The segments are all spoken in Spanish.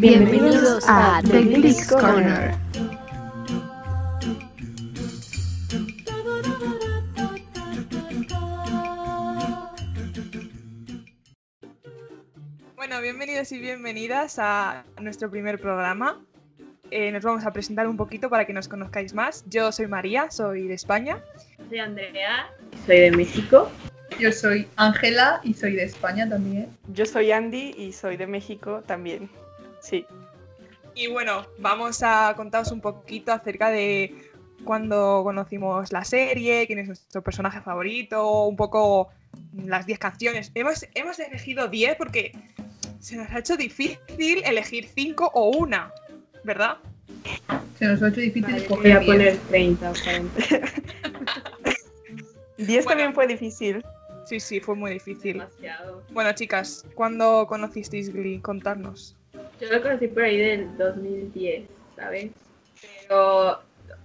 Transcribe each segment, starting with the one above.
Bienvenidos a The Glicks Corner. Y bienvenidas a nuestro primer programa. Eh, nos vamos a presentar un poquito para que nos conozcáis más. Yo soy María, soy de España. Soy Andrea, soy de México. Yo soy Ángela y soy de España también. Yo soy Andy y soy de México también. Sí. Y bueno, vamos a contaros un poquito acerca de cuando conocimos la serie, quién es nuestro personaje favorito, un poco las 10 canciones. Hemos, hemos elegido 10 porque se nos ha hecho difícil elegir 5 o una, ¿verdad? Se nos ha hecho difícil Vale, escoger voy a 10. poner 30 o 40. 10 Bueno. también fue difícil. Sí, sí, fue muy difícil. Demasiado. Bueno, chicas, ¿cuándo conocisteis Glee? Contarnos. Yo lo conocí por ahí del 2010, ¿sabes? Pero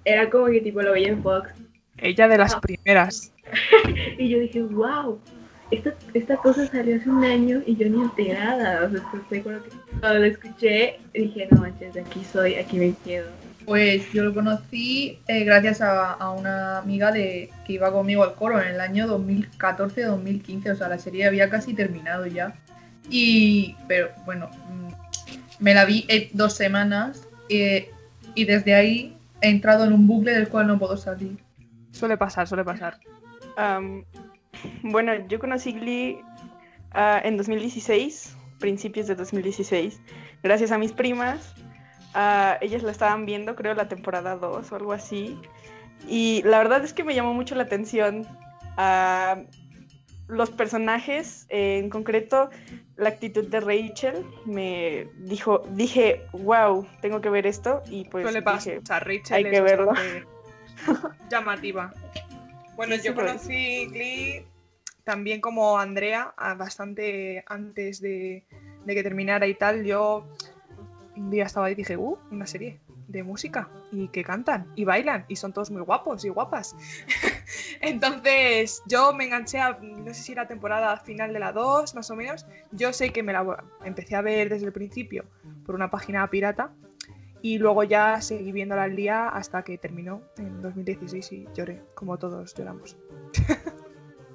era como que tipo lo veía en Fox. Ella de las primeras. Y yo dije, wow, esta, esta cosa salió hace un año y yo ni enterada. O sea, estoy lo que cuando lo escuché dije, no manches, de aquí soy, aquí me quedo. Pues yo lo conocí eh, gracias a, a una amiga de que iba conmigo al coro en el año 2014-2015, o sea, la serie había casi terminado ya. Y, pero bueno, mm, me la vi en dos semanas eh, y desde ahí he entrado en un bucle del cual no puedo salir. Suele pasar, suele pasar. Am, bueno, yo conocí Glee ah, en 2016, principios de 2016, gracias a mis primas. Ah, ellas la estaban viendo, creo, la temporada 2 o algo así. Y la verdad es que me llamó mucho la atención ah, los personajes, eh, en concreto la actitud de Rachel. Me dijo, dije, wow, tengo que ver esto. Y pues Suele dije, pasar, Rachel hay es que verlo. llamativa. Bueno, Sí, yo conocí Glee también como Andrea, bastante antes de, de que terminara y tal. Yo un día estaba ahí y dije, uh, una serie de música y que cantan y bailan y son todos muy guapos y guapas. Entonces yo me enganché a, no sé si era temporada final de la 2, más o menos. Yo sé que me la empecé a ver desde el principio por una página pirata y luego ya seguí viéndola al día hasta que terminó en 2016 y lloré, como todos lloramos.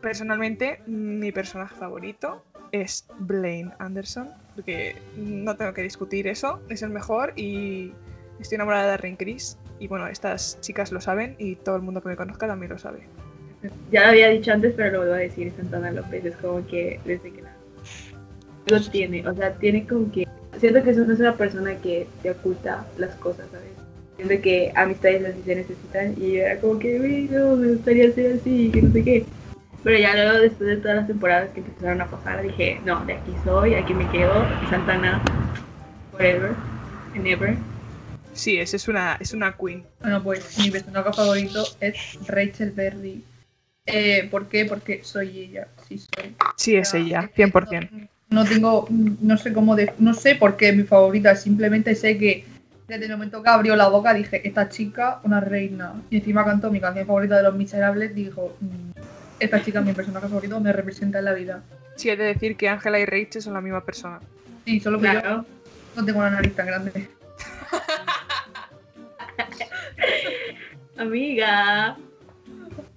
Personalmente, mi personaje favorito es Blaine Anderson, porque no tengo que discutir eso, es el mejor y estoy enamorada de Darren Criss. Y bueno, estas chicas lo saben y todo el mundo que me conozca también lo sabe. Ya lo había dicho antes, pero lo vuelvo a decir, Santana López es como que desde que. Lo tiene, o sea, tiene como que... Siento que no es una persona que te oculta las cosas, ¿sabes? Siento que amistades así se necesitan y era como que, "Uy, no, me gustaría ser así, que no sé qué. Pero ya luego, después de todas las temporadas que empezaron a pasar, dije, no, de aquí soy, aquí me quedo, Santana, forever and ever. Sí, esa es una, es una queen. Bueno, pues mi personaje favorito es Rachel Berry. Eh, ¿Por qué? Porque soy ella, sí soy. Sí, es ella, 100%. No tengo, no sé cómo, de- no sé por qué es mi favorita, simplemente sé que desde el momento que abrió la boca dije, esta chica, una reina. Y encima cantó mi canción favorita de Los Miserables, dijo, "Mm, esta chica es mi personaje favorito, me representa en la vida. Sí, he de decir que Ángela y Rachel son la misma persona. Sí, solo que yo no tengo una nariz tan grande. Amiga.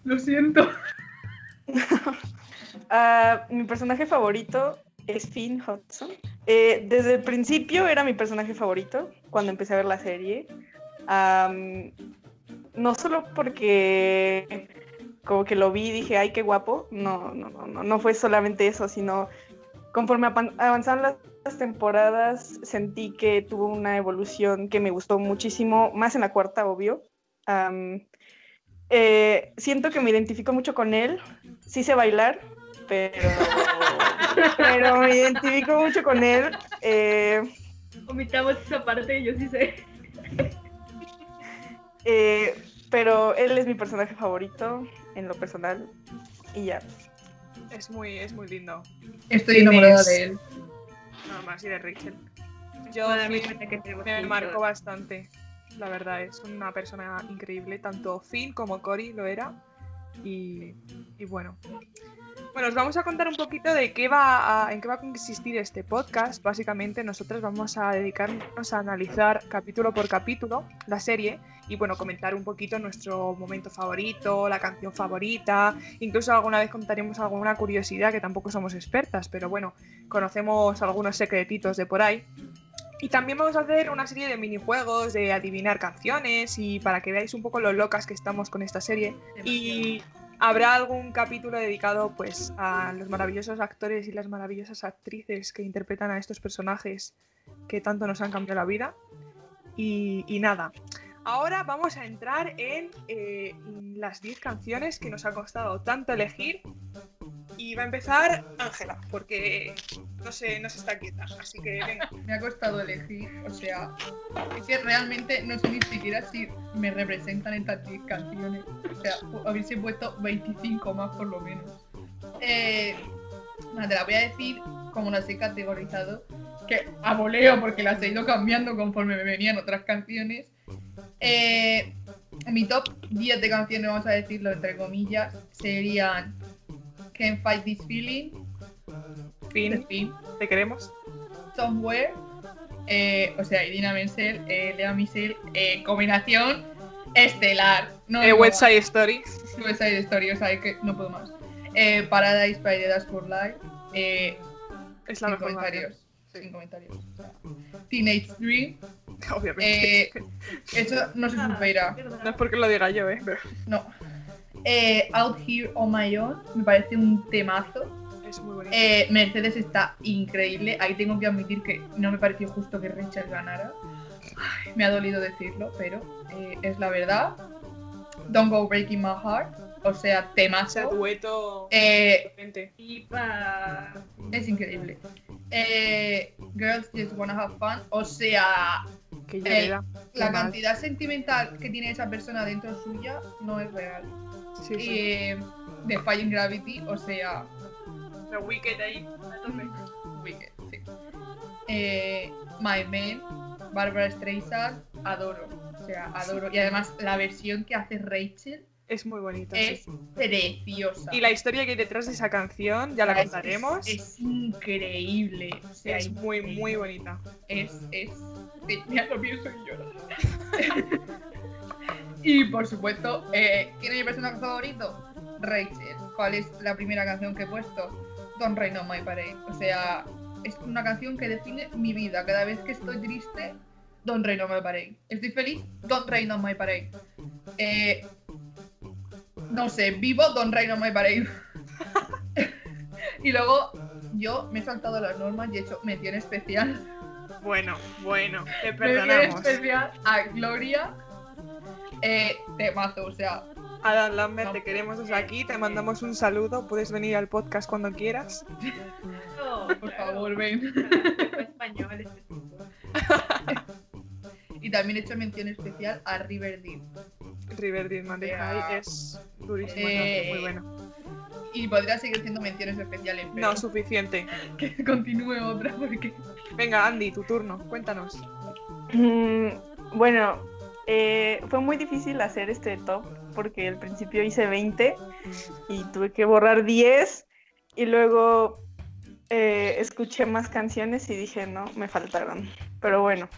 Lo siento. Ah, mi personaje favorito es Finn Hudson. Eh, desde el principio era mi personaje favorito cuando empecé a ver la serie. No solo porque como que lo vi y dije, ay, qué guapo. No, no, no, no, no fue solamente eso, sino conforme avanzaron las, las temporadas sentí que tuvo una evolución que me gustó muchísimo, más en la cuarta, obvio. Eh, siento que me identifico mucho con él. Sí sé bailar, pero, pero me identifico mucho con él. eh, Omitamos esa parte, yo sí sé. eh, pero él es mi personaje favorito en lo personal y ya. Es muy, es muy lindo. Estoy ¿Quién enamorada es? de él. Ah. muchísima serie de Rachel. Yo que me marcó bastante. La verdad, es una persona increíble. Tanto Finn como Cory lo era. Y, bueno. Bueno, os vamos a contar un poquito de qué va a- en qué va a consistir este podcast. Básicamente, nosotros vamos a dedicarnos a analizar capítulo por capítulo la serie y bueno, comentar un poquito nuestro momento favorito, la canción favorita. Incluso alguna vez contaremos alguna curiosidad que tampoco somos expertas, pero bueno, conocemos algunos secretitos de por ahí. Y también vamos a hacer una serie de minijuegos de adivinar canciones y para que veáis un poco lo locas que estamos con esta serie. Y habrá algún capítulo dedicado pues a los maravillosos actores y las maravillosas actrices que interpretan a estos personajes que tanto nos han cambiado la vida. Y, y nada, ahora vamos a entrar en eh, las 10 canciones que nos ha costado tanto elegir. Y va a empezar Ángela, porque no se, no se está quieta. Así que venga. Me ha costado elegir, o sea, es que realmente no sé ni siquiera si me representan estas 10 canciones. O sea, hubiese puesto 25 más por lo menos. Eh, te la voy a decir como las he categorizado, que a voleo porque las he ido cambiando conforme me venían otras canciones. Eh, mi top 10 de canciones, vamos a decirlo entre comillas, serían Can't Fight This Feeling, Fin, Fin, te queremos. Somewhere, eh, o sea, Idina Menzel, eh, Lea Michel, eh, combinación estelar. No, Eh, no, West Side Story. West Side Story, o sea, que no puedo más. Eh, Paradise by the Dashboard eh, Es la sin mejor comentarios. Sí. Sin comentarios. o sea, Teenage Dream, Obviamente. eh, eso no se supera. no es porque lo diga yo, ¿eh? Pero No. Eh, Out Here on My Own, me parece un temazo. es muy bonito. Eh, Mercedes está increíble. Ahí tengo que admitir que no me pareció justo que Rachel ganara. Ay, me ha dolido decirlo, pero eh, es la verdad. Don't Go Breaking My Heart. O sea, o sea, temazo. dueto. Eh, potente. Y pa... es increíble. Eh, Girls Just Wanna Have Fun. O sea, Que eh, la cantidad sentimental que tiene esa persona dentro suya no es real. Sí, sí. Eh, The Flying Gravity, o sea, The Wicked ahí. Wicked, sí. Eh, My Man, Barbara Streisand, adoro. O sea, adoro. Y además la versión que hace Rachel Es muy bonito. es sí. preciosa. Y la historia que hay detrás de esa canción ya la Es- contaremos. Es, es increíble. O sea, Es muy, increíble. muy bonita. Es, es. ya lo pienso y lloro. Y por supuesto, eh, ¿quién es mi personaje favorito? Rachel. ¿Cuál es la primera canción que he puesto? Don't Rain on My Parade. O sea, es una canción que define mi vida. Cada vez que estoy triste, Don't Rain on My Parade. Estoy feliz, Don't Rain on My Parade. Eh, no sé, vivo Don't Rain on My Parade. y luego yo me he saltado las normas y he hecho mención especial Bueno, bueno, te Mención perdonamos. especial a Gloria. Eh, temazo, o sea, Adam Lambert, te queremos desde aquí. Te mandamos un saludo. Puedes venir al podcast cuando quieras. No, por favor, ven. español este tipo. Y también he hecho mención especial a Riverdale. Riverdale Man Yeah. High es durísimo. Eh, muy bueno. Y podría seguir siendo menciones especiales, pero No, suficiente. que continúe otra porque. Venga, Andy, tu turno. Cuéntanos. Mm, bueno, eh, fue muy difícil hacer este top porque al principio hice 20 y tuve que borrar 10 y luego eh, escuché más canciones y dije, no, me faltaron. Pero bueno,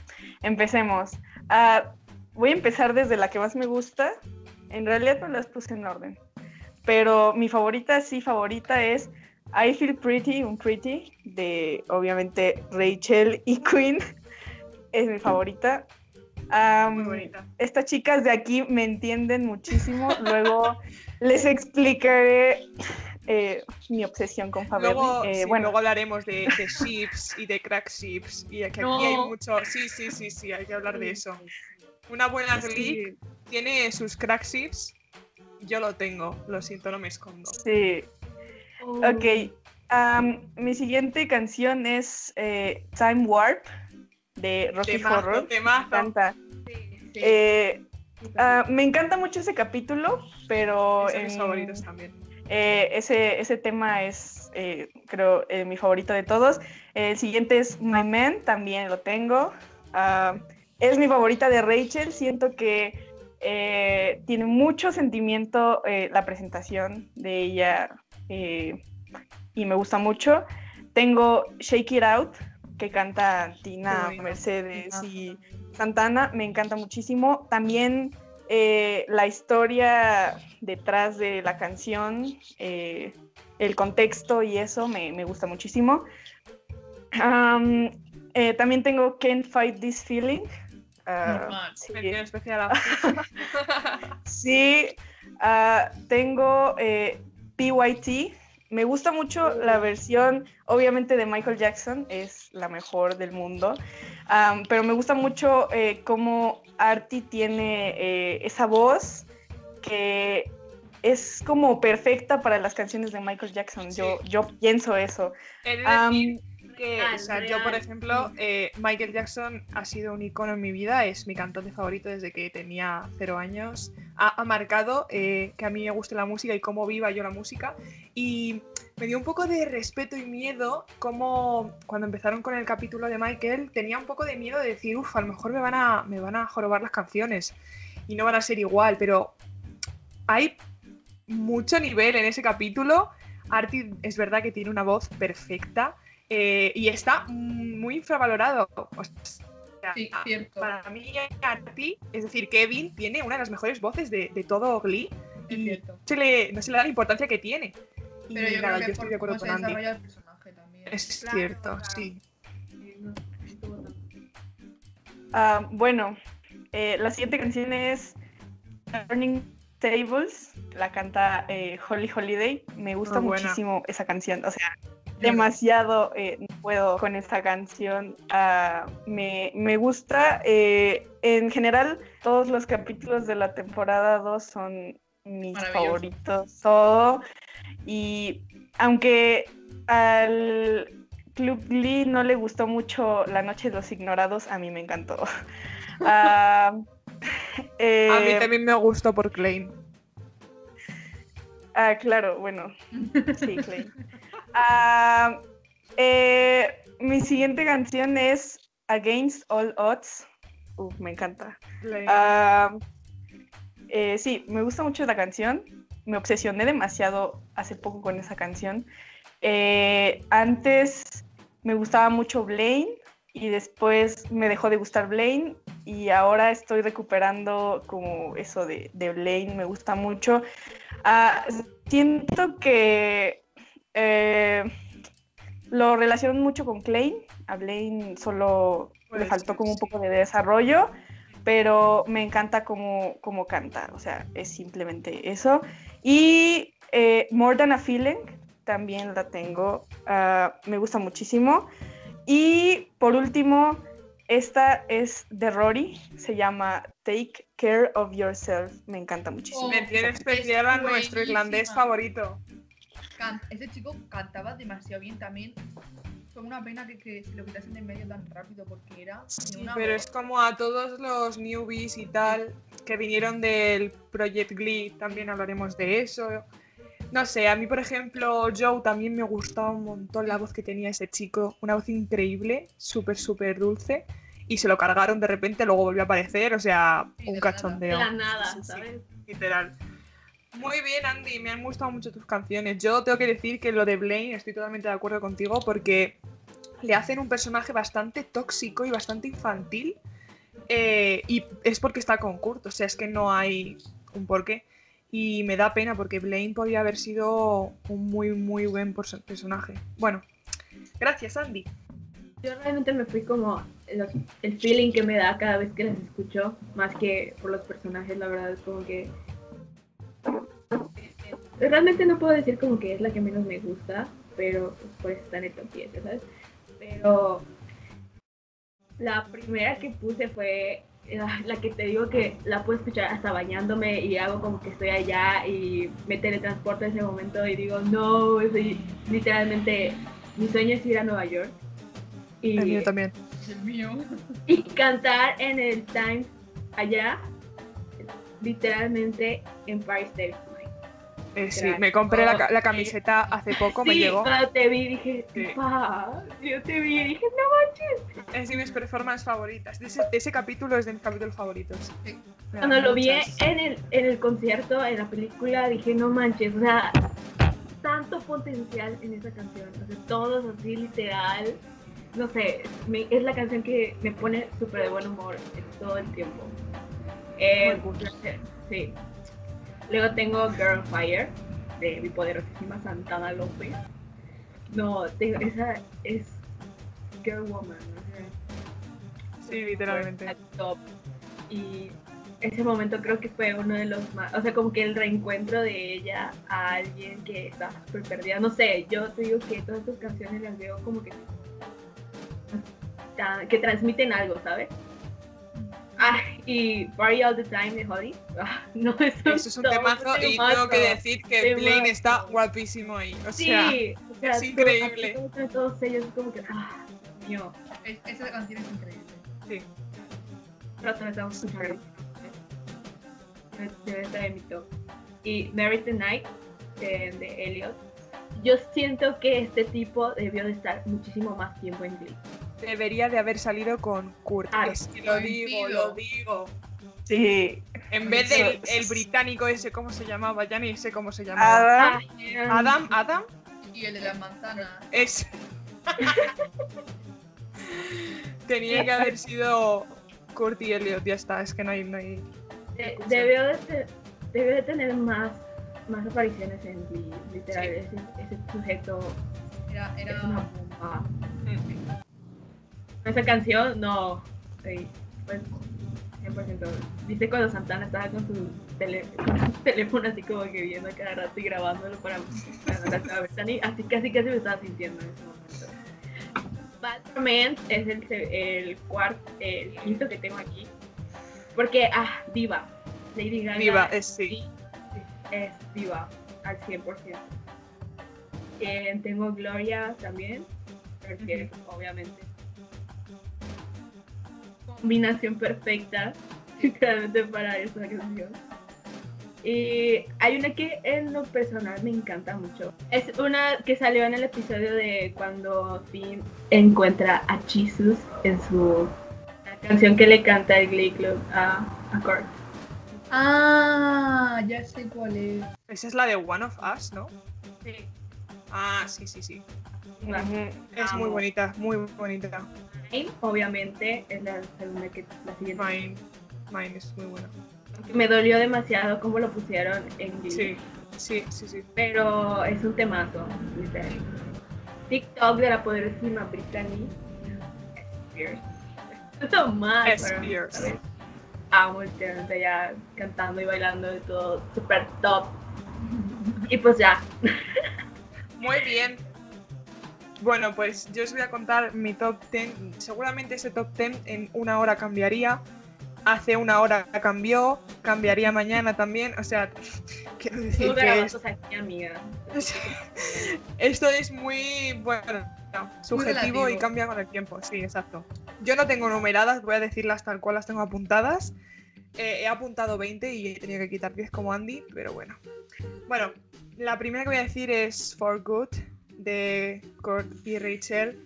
empecemos. Ah, voy a empezar desde la que más me gusta. En realidad no las puse en orden. Pero mi favorita, sí, favorita es I Feel Pretty, un Pretty, de obviamente Rachel y Queen. Es mi favorita. Am, Muy bonita. estas chicas de aquí me entienden muchísimo. Luego les explicaré eh, mi obsesión con Faberly. Luego, Eh, sí, bueno, luego hablaremos de, de ships y de crack ships. Y que aquí hay mucho. Sí, sí, sí, sí, hay que hablar de eso. Una buena Glee tiene sus crack ships. Yo lo tengo, lo siento, no me escondo. sí. Oh. Ok. am, mi siguiente canción es eh, Time Warp de Rocky Temazo, Horror. Me temazo. encanta. Sí, sí. Eh, ah, me encanta mucho ese capítulo, pero Es mis favoritos también. Eh, ese, ese tema es, eh, creo, mi favorito de todos. El siguiente es My Man, también lo tengo. Ah, es mi favorita de Rachel. Siento que eh, tiene mucho sentimiento eh, la presentación de ella eh, y me gusta mucho. Tengo Shake It Out, que canta Tina. Mercedes y Santana, me encanta muchísimo. También eh, la historia detrás de la canción, eh, el contexto y eso me, me gusta muchísimo. Eh, también tengo Can't Fight This Feeling. Ah, Normal. sí. Especial ah, tengo PYT. Me gusta mucho la versión, obviamente, de Michael Jackson, es la mejor del mundo, pero me gusta mucho eh, cómo Artie tiene eh, esa voz que es como perfecta para las canciones de Michael Jackson. Yo, yo pienso eso. Que, o sea, yo, por ejemplo, eh, Michael Jackson ha sido un icono en mi vida, es mi cantante favorito desde que tenía cero años. Ha, ha marcado eh, que a mí me guste la música y cómo viva yo la música. Y me dio un poco de respeto y miedo como cuando empezaron con el capítulo de Michael, tenía un poco de miedo de decir, uff, a lo mejor me van a, me van a jorobar las canciones y no van a ser igual, pero hay mucho nivel en ese capítulo. Artie es verdad que tiene una voz perfecta eh, y está muy infravalorado. O sea, Sí, cierto. para mí, Artie, es decir, Kevin tiene una de las mejores voces de, de todo Glee Es y cierto. se le, no se le da la importancia que tiene. Y Pero yo nada, creo que yo estoy de acuerdo con Andy. desarrolla el personaje también. Es Claro, cierto, claro. sí. Ah, bueno, eh, la siguiente canción es Turning Tables, la canta eh, Holly Holiday. Me gusta muchísimo esa canción, o sea, demasiado eh, no puedo con esta canción. Ah, me, me gusta. eh, en general, todos los capítulos de la temporada 2 son mis favoritos, todo. Y aunque al Club Glee no le gustó mucho La Noche de los Ignorados, a mí me encantó. Ah, eh, A mí también me gustó por Klein. Ah, claro, bueno. Sí, Clay. Ah, eh, mi siguiente canción es Against All Odds. Uf, me encanta. Ah, eh, sí, me gusta mucho la canción. Me obsesioné demasiado hace poco con esa canción. Eh, antes me gustaba mucho Blaine y después me dejó de gustar Blaine y ahora estoy recuperando como eso de, de Blaine, me gusta mucho. Ah, siento que eh, lo relaciono mucho con Klein. A Blaine solo le faltó ser, como un poco de desarrollo, pero me encanta cómo, cómo canta. O sea, es simplemente eso. Y eh, More Than a Feeling también la tengo. ah, me gusta muchísimo. Y por último, esta es de Rory. Se llama Take Care of Yourself. Me encanta muchísimo. Oh, Mención es especial a nuestro irlandés favorito. Ese chico cantaba demasiado bien también. Fue una pena que, que se lo quitasen de en medio tan rápido porque era. Sí, una pero voz- es como a todos los newbies y tal que vinieron del Project Glee, también hablaremos de eso. No sé, a mí por ejemplo Joe también me gustaba un montón la voz que tenía ese chico, una voz increíble, súper, súper dulce, y se lo cargaron de repente, luego volvió a aparecer, o sea, Sí, de un nada. cachondeo. De la nada, Sí, sí, ¿sabes? literal. Muy bien, Andy, me han gustado mucho tus canciones. Yo tengo que decir que lo de Blaine estoy totalmente de acuerdo contigo porque le hacen un personaje bastante tóxico y bastante infantil. eh, y es porque está con Kurt, o sea, es que no hay un porqué. Y me da pena porque Blaine podía haber sido un muy, muy buen perso- personaje. Bueno, gracias, Andy. Yo realmente me fui como el feeling que me da cada vez que las escucho, más que por los personajes, la verdad es como que... Realmente no puedo decir como que es la que menos me gusta, pero pues, por eso está en el top 10, ¿sabes? Pero la primera que puse fue la, la que te digo que la puedo escuchar hasta bañándome y hago como que estoy allá y me teletransporto en ese momento y digo, no, soy literalmente, mi sueño es ir a Nueva York. Y, El mío también. El mío. y cantar en el Times allá, literalmente Empire State of Mind. Eh, sí, me compré la, ca- la Oh, camiseta hace poco, me sí, llegó. cuando te vi dije, Sí. pa, yo te vi y dije, no manches. Es de mis performances favoritas. De ese, de ese capítulo es de mis capítulos favoritos. Sí. Me Cuando lo vi muchas- en el, en el concierto, en la película, dije, no manches, o sea, tanto potencial en esa canción. O sea, todo así literal. No sé, me- es la canción que me pone súper de buen humor todo el tiempo. Eh, sí. Luego tengo Girl Fire, de mi poderosísima Santana López. No, tengo, esa es Girl Woman. Sí, literalmente. al top. Y ese momento creo que fue uno de los más, o sea, como que el reencuentro de ella a alguien que está súper perdida. No sé, yo te digo que todas tus canciones las veo como que que transmiten algo, ¿sabes? Ah, y Party All the Time de Holly. Ah, no, eso, Eso es un temazo y tengo que decir que Temazo. Blaine está guapísimo ahí. O Sí, sea, o sea, es todo- increíble. Todos ellos es como que, ah, Dios mío, Es- esa canción es increíble. sí. pronto estamos escuchando. Debe- Debe estar en mi top. Y Mary the Night de Elliot. Yo siento que este tipo debió de estar muchísimo más tiempo en Glee. Debería de haber salido con Kurt. Ah, es que lo digo, lo digo. Sí. En vez del el británico ese, ¿cómo se llamaba? Ya ni sé cómo se llamaba. Adam, Adam, Adam, Y el de las manzanas. es. Tenía que haber sido Kurt y Elliot, ya está, es que no hay. No hay... de- debió, de debió de tener más, más apariciones en. Literal, ese, ese sujeto Era, es era una bomba. Esa canción, no. Sí, pues 100%. ¿Viste cuando Santana estaba con su, tele- con su teléfono así como que viendo cada rato y grabándolo para para la Así casi casi me estaba sintiendo en ese momento. Bad Romance es el, el cuarto, el quinto que tengo aquí. Porque, ah, diva. Lady Gaga. Viva, es sí. Es diva al 100%. Eh, tengo Gloria también, porque obviamente combinación perfecta literalmente para esa canción. Y hay una que en lo personal me encanta mucho. Es una que salió en el episodio de cuando Finn encuentra a Jesus en su la canción que le canta el Glee Club a, a Kurt. Ah, ya sé cuál es. Esa es la de One of Us, ¿no? Sí. Ah, sí, sí, sí. Es muy bonita, muy bonita. Mine, obviamente, es la segunda que la siguiente. Mine, Mine es muy buena. Me dolió demasiado cómo lo pusieron en Glee. Sí, sí, sí, sí. Pero es un temazo, literal. TikTok de la poderosísima Brittany Spears. Esto más. pero, Spears. Amo literalmente ya cantando y bailando de todo super top. Y pues ya. Muy bien. Bueno, pues yo os voy a contar mi top 10. Seguramente ese top 10 en una hora cambiaría. Hace una hora cambió, cambiaría mañana también. O sea, quiero decir Tú que grabas es- aquí, amiga. esto es muy, bueno, subjetivo y cambia con el tiempo. Sí, exacto. Yo no tengo numeradas, voy a decirlas tal cual las tengo apuntadas. Eh, he apuntado 20 y he tenido que quitar 10 como Andy, pero bueno. Bueno, la primera que voy a decir es For Good de Kurt y Rachel.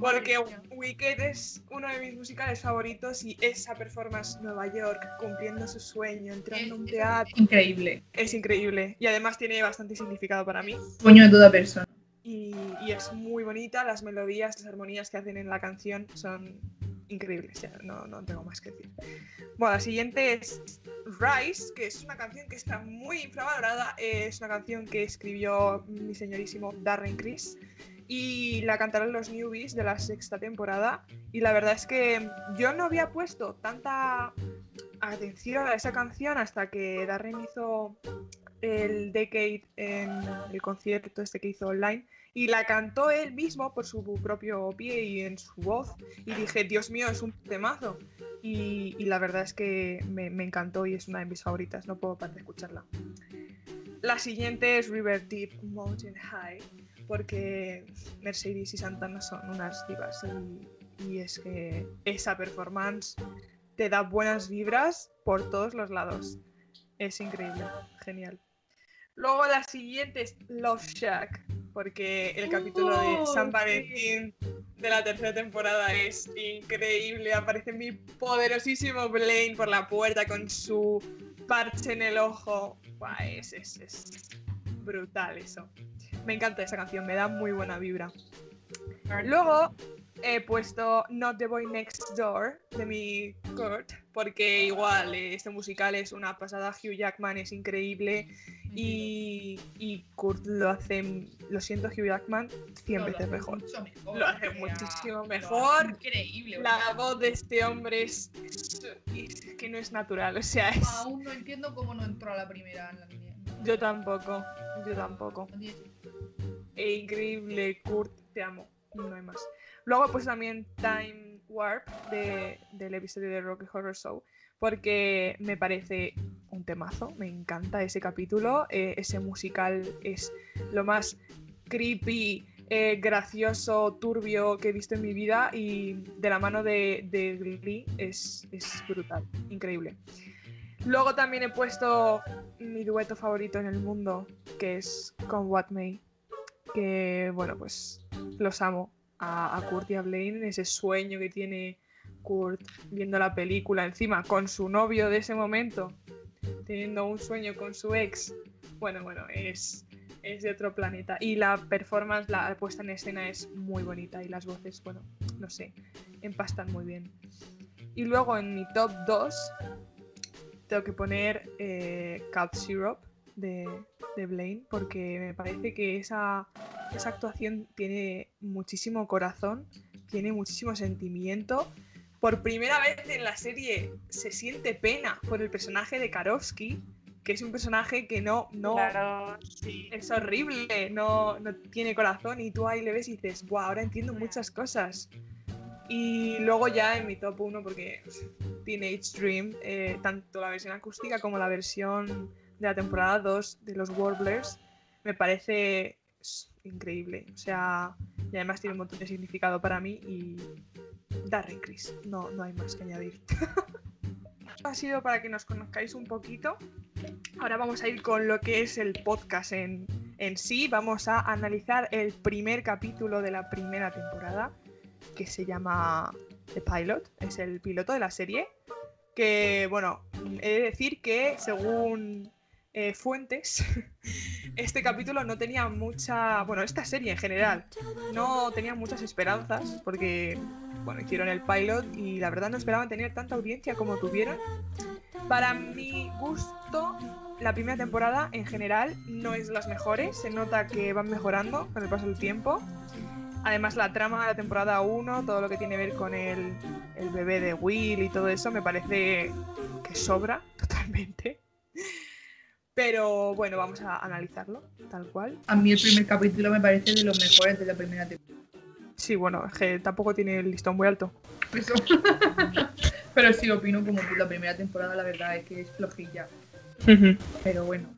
Porque Wicked es uno de mis musicales favoritos y esa performance Nueva York cumpliendo su sueño, entrando a un teatro, Increíble. es increíble. Y además tiene bastante significado para mí. Sueño de toda persona. Y, y es muy bonita, las melodías, las armonías que hacen en la canción son increíbles, ya no, no tengo más que decir. Bueno, la siguiente es Rise, que es una canción que está muy infravalorada, es una canción que escribió mi señorísimo Darren Criss y la cantaron los newbies de la sexta temporada y la verdad es que yo no había puesto tanta atención a esa canción hasta que Darren hizo el Decade en el concierto este que hizo online y la cantó él mismo por su propio pie y en su voz y dije, Dios mío, es un temazo y, y la verdad es que me, encantó y es una de mis favoritas, no puedo parar de escucharla. La siguiente es River Deep Mountain High porque Mercedes y Santana son unas divas y es que esa performance te da buenas vibras por todos los lados. Es increíble, genial. Luego la siguiente es Love Shack, porque el capítulo de Oh, San. Valentín de la tercera temporada es increíble. Aparece mi poderosísimo Blaine por la puerta con su parche en el ojo. Buah, es, es, es brutal eso. Me encanta esa canción, me da muy buena vibra. Luego he puesto Not the Boy Next Door de mi Kurt, porque igual eh, este musical es una pasada. Hugh Jackman es increíble y, y Kurt lo hace, lo siento, Hugh Jackman, 100 No, lo veces mejor. Lo hace muchísimo mejor. Increíble. La voz de este hombre es, es- es que no es natural, o sea, es... Aún no entiendo cómo no entró a la primera en la línea. Yo tampoco, yo tampoco. No. E increíble, Kurt, te amo, no hay más. Luego pues también Time Warp de, del episodio de Rocky Horror Show, porque me parece un temazo, me encanta ese capítulo, eh, ese musical es lo más creepy, eh, gracioso, turbio que he visto en mi vida y de la mano de, de Glee es, es brutal, increíble. Luego también he puesto mi dueto favorito en el mundo, que es con What May, que bueno, pues los amo a, a Kurt y a Blaine, ese sueño que tiene Kurt viendo la película encima con su novio de ese momento, teniendo un sueño con su ex. Bueno, bueno, es, es de otro planeta. Y la performance, la puesta en escena es muy bonita y las voces, bueno, no sé, empastan muy bien. Y luego en mi top 2 tengo que poner eh, Syrup de, de Blaine porque me parece que esa, esa actuación tiene muchísimo corazón, tiene muchísimo sentimiento. Por primera vez en la serie se siente pena por el personaje de Karofsky, que es un personaje que no, no Claro, sí. es horrible, no, no tiene corazón y tú ahí le ves y dices, wow, ahora entiendo muchas cosas. Y luego ya en mi top 1, porque Teenage Dream, eh, tanto la versión acústica como la versión de la temporada 2 de los Warblers, me parece increíble. O sea, y además tiene un montón de significado para mí y Darren Criss, no, no hay más que añadir. ha sido para que nos conozcáis un poquito. Ahora vamos a ir con lo que es el podcast en, en sí. Vamos a analizar el primer capítulo de la primera temporada, que se llama The Pilot. Es el piloto de la serie. Que, bueno, he de decir que según eh, fuentes, este capítulo no tenía mucha. Bueno, esta serie en general no tenía muchas esperanzas, porque, bueno, hicieron el pilot y la verdad no esperaban tener tanta audiencia como tuvieron. Para mi gusto, la primera temporada en general no es las mejores, se nota que van mejorando con el paso del tiempo. Además, la trama de la temporada 1, todo lo que tiene que ver con el, el bebé de Will y todo eso, me parece que sobra totalmente. Pero bueno, vamos a analizarlo, tal cual. A mí el primer capítulo me parece de los mejores de la primera temporada. Sí, bueno, es que tampoco tiene el listón muy alto. Eso. Pero sí opino como tú, la primera temporada la verdad es que es flojilla. Pero bueno.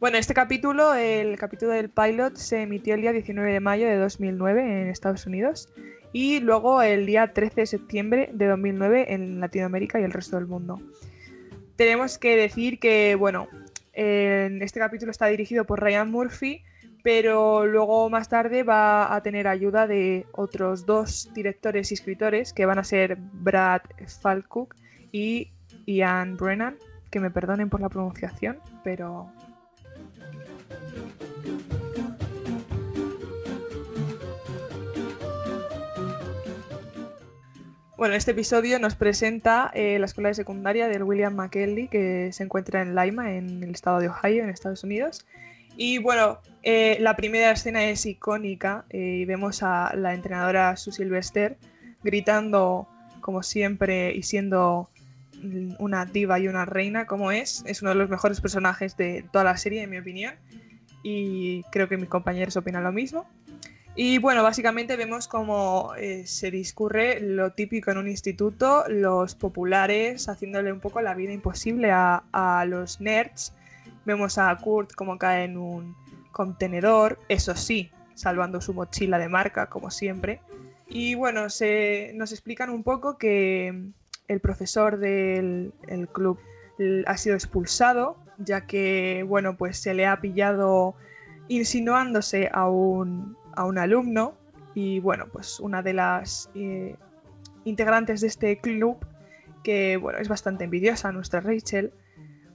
Bueno, este capítulo, el capítulo del pilot, se emitió el día 19 de mayo de 2009 en Estados Unidos y luego el día 13 de septiembre de 2009 en Latinoamérica y el resto del mundo. Tenemos que decir que, bueno, en este capítulo está dirigido por Ryan Murphy, pero luego más tarde va a tener ayuda de otros dos directores y escritores que van a ser Brad Falcook y Ian Brennan, que me perdonen por la pronunciación, pero Bueno, este episodio nos presenta eh, la escuela de secundaria del William McKinley, que se encuentra en Lima, en el estado de Ohio, en Estados Unidos. Y bueno, eh, la primera escena es icónica eh, y vemos a la entrenadora Sue Sylvester gritando, como siempre, y siendo una diva y una reina como es. Es uno de los mejores personajes de toda la serie, en mi opinión. Y creo que mis compañeros opinan lo mismo. Y bueno, básicamente vemos cómo eh, se discurre lo típico en un instituto, los populares haciéndole un poco la vida imposible a, los nerds. Vemos a Kurt como cae en un contenedor, eso sí, salvando su mochila de marca, como siempre. Y bueno, se, nos explican un poco que el profesor del el club ha sido expulsado, ya que, bueno, pues se le ha pillado insinuándose a un, a un alumno y, bueno, pues una de las eh, integrantes de este club, que, bueno, es bastante envidiosa, nuestra Rachel,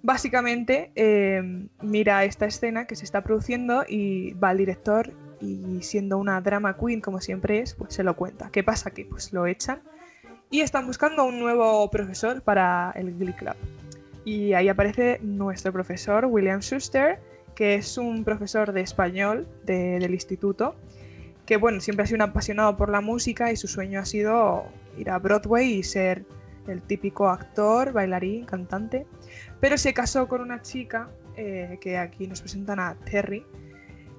básicamente eh, mira esta escena que se está produciendo y va al director y siendo una drama queen como siempre es, pues se lo cuenta. ¿Qué pasa? Que pues lo echan y están buscando un nuevo profesor para el Glee Club. Y ahí aparece nuestro profesor, William Schuster, que es un profesor de español del instituto, que bueno, siempre ha sido un apasionado por la música y su sueño ha sido ir a Broadway y ser el típico actor, bailarín, cantante, pero se casó con una chica eh, que aquí nos presentan a Terry,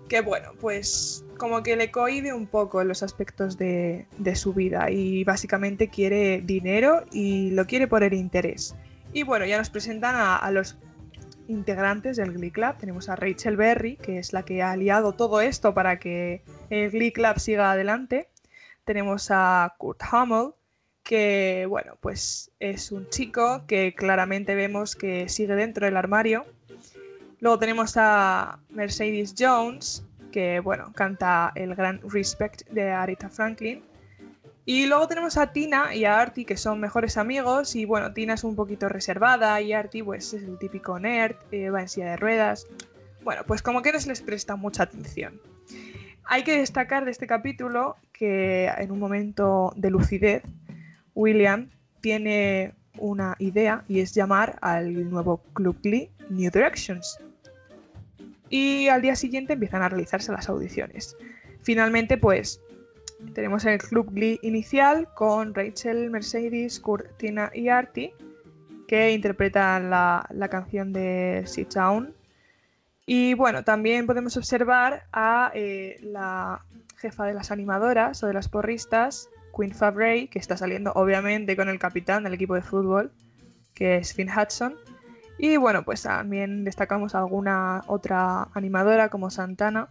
que bueno, pues como que le cohibe un poco en los aspectos de, de, su vida y básicamente quiere dinero y lo quiere por el interés. Y bueno, ya nos presentan a, a los integrantes del Glee Club. Tenemos a Rachel Berry, que es la que ha liado todo esto para que el Glee Club siga adelante. Tenemos a Kurt Hummel, que bueno, pues es un chico que claramente vemos que sigue dentro del armario. Luego tenemos a Mercedes Jones, que bueno, canta el gran Respect de Aretha Franklin. Y luego tenemos a Tina y a Artie, que son mejores amigos. Y bueno, Tina es un poquito reservada y Artie pues es el típico nerd, eh, va en silla de ruedas. Bueno, pues como que les presta mucha atención. Hay que destacar de este capítulo que en un momento de lucidez, William tiene una idea y es llamar al nuevo Club Glee New Directions. Y al día siguiente empiezan a realizarse las audiciones. Finalmente, pues tenemos el Club Glee inicial con Rachel, Mercedes, Kurt, Tina y Artie, que interpretan la, la canción de Sit Down. Y bueno, también podemos observar a eh, la jefa de las animadoras o de las porristas, Queen Fabray, que está saliendo obviamente con el capitán del equipo de fútbol, que es Finn Hudson. Y bueno, pues también destacamos alguna otra animadora como Santana